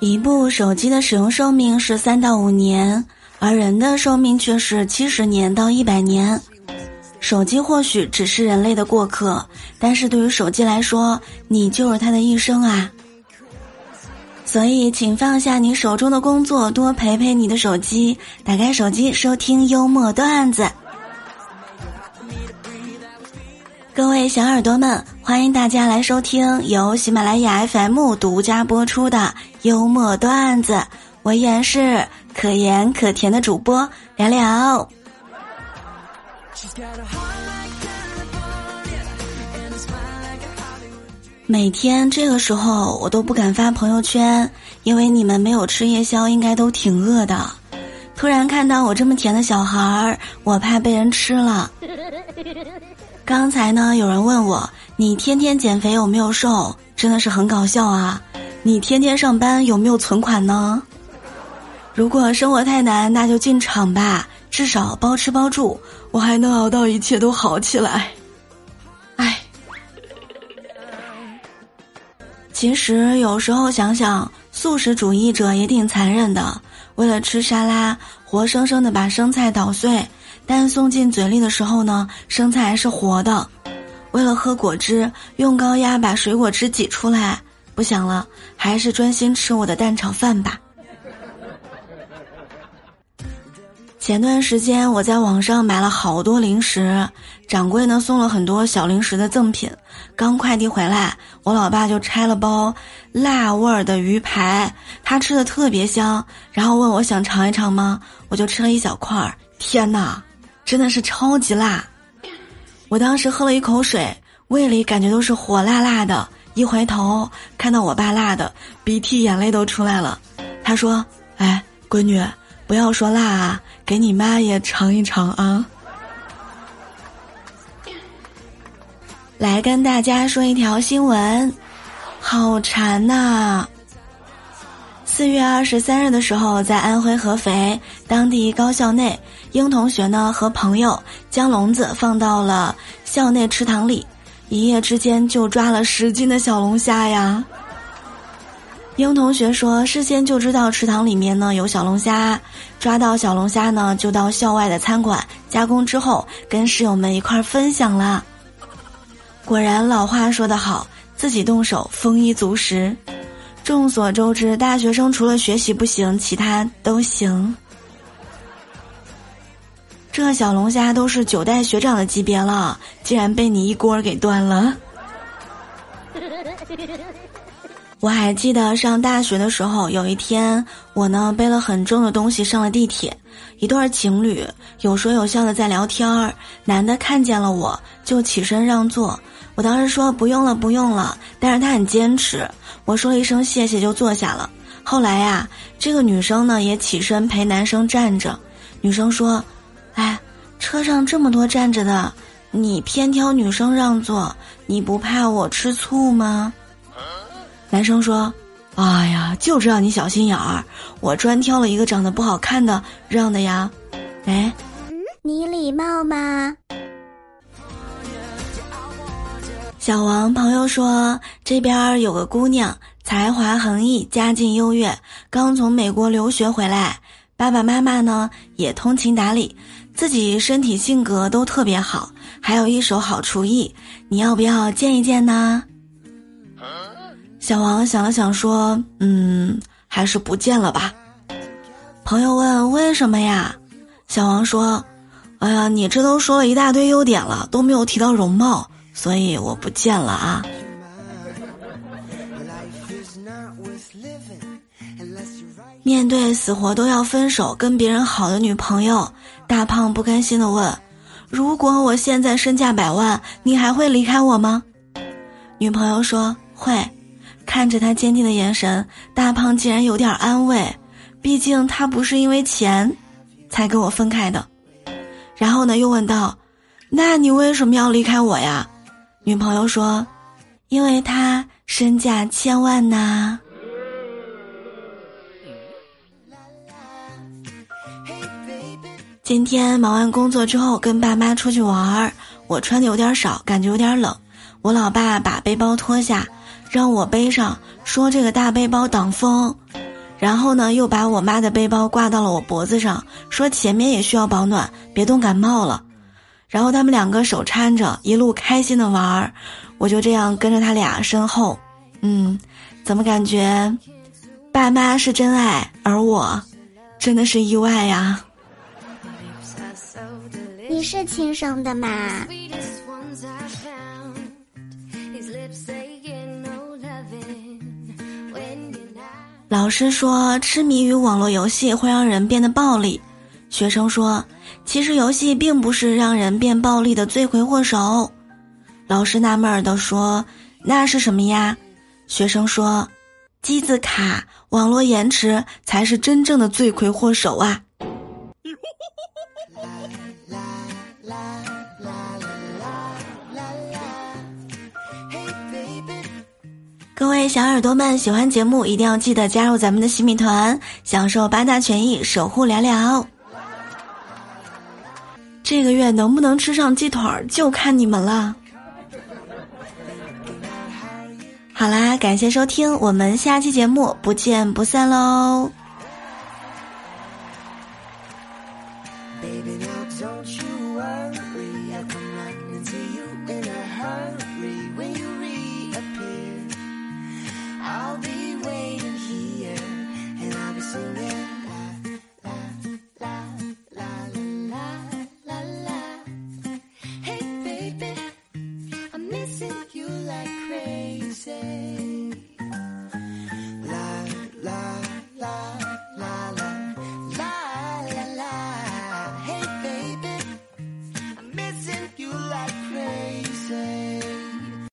一部手机的使用寿命是三到五年，而人的寿命却是七十年到一百年。手机或许只是人类的过客，但是对于手机来说，你就是它的一生啊。所以，请放下你手中的工作，多陪陪你的手机，打开手机收听幽默段子。各位小耳朵们，欢迎大家来收听由喜马拉雅 FM 独家播出的幽默段子。我依然是可盐可甜的主播聊聊。每天这个时候，我都不敢发朋友圈，因为你们没有吃夜宵，应该都挺饿的。突然看到我这么甜的小孩儿，我怕被人吃了。刚才呢，有人问我，你天天减肥有没有瘦？真的是很搞笑啊！你天天上班有没有存款呢？如果生活太难，那就进厂吧，至少包吃包住，我还能熬到一切都好起来。唉，其实有时候想想，素食主义者也挺残忍的，为了吃沙拉，活生生的把生菜捣碎。但送进嘴里的时候呢，生菜还是活的。为了喝果汁，用高压把水果汁挤出来。不想了，还是专心吃我的蛋炒饭吧。前段时间我在网上买了好多零食，掌柜呢送了很多小零食的赠品。刚快递回来，我老爸就拆了包辣味儿的鱼排，他吃的特别香，然后问我想尝一尝吗？我就吃了一小块儿，天哪！真的是超级辣，我当时喝了一口水，胃里感觉都是火辣辣的。一回头看到我爸辣的，鼻涕眼泪都出来了。他说：“哎，闺女，不要说辣啊，给你妈也尝一尝啊。”来跟大家说一条新闻，好馋呐！四月二十三日的时候，在安徽合肥当地高校内，英同学呢和朋友将笼子放到了校内池塘里，一夜之间就抓了十斤的小龙虾呀。英同学说，事先就知道池塘里面呢有小龙虾，抓到小龙虾呢就到校外的餐馆加工之后，跟室友们一块儿分享了。果然老话说得好，自己动手，丰衣足食。众所周知，大学生除了学习不行，其他都行。这小龙虾都是九代学长的级别了，竟然被你一锅给端了。我还记得上大学的时候，有一天我呢背了很重的东西上了地铁，一对情侣有说有笑的在聊天儿，男的看见了我就起身让座，我当时说不用了不用了，但是他很坚持。我说了一声谢谢，就坐下了。后来呀，这个女生呢也起身陪男生站着。女生说：“哎，车上这么多站着的，你偏挑女生让座，你不怕我吃醋吗？”男生说：“哎呀，就知道你小心眼儿，我专挑了一个长得不好看的让的呀。”哎，你礼貌吗？小王朋友说，这边有个姑娘，才华横溢，家境优越，刚从美国留学回来，爸爸妈妈呢也通情达理，自己身体性格都特别好，还有一手好厨艺，你要不要见一见呢？小王想了想说：“嗯，还是不见了吧。”朋友问：“为什么呀？”小王说：“哎呀，你这都说了一大堆优点了，都没有提到容貌。”所以我不见了啊！面对死活都要分手、跟别人好的女朋友，大胖不甘心的问：“如果我现在身价百万，你还会离开我吗？”女朋友说：“会。”看着他坚定的眼神，大胖竟然有点安慰，毕竟他不是因为钱才跟我分开的。然后呢，又问道：“那你为什么要离开我呀？”女朋友说：“因为他身价千万呐。”今天忙完工作之后，跟爸妈出去玩儿。我穿的有点少，感觉有点冷。我老爸把背包脱下，让我背上，说这个大背包挡风。然后呢，又把我妈的背包挂到了我脖子上，说前面也需要保暖，别冻感冒了。然后他们两个手搀着，一路开心的玩儿，我就这样跟着他俩身后。嗯，怎么感觉，爸妈是真爱，而我，真的是意外呀？你是亲生的吗？老师说，痴迷于网络游戏会让人变得暴力。学生说，其实游戏并不是让人变暴力的罪魁祸首。老师纳闷儿的说：“那是什么呀？”学生说：“机子卡、网络延迟才是真正的罪魁祸首啊！”各位小耳朵们，喜欢节目一定要记得加入咱们的洗米团，享受八大权益，守护聊聊。这个月能不能吃上鸡腿儿，就看你们了。好啦，感谢收听，我们下期节目不见不散喽。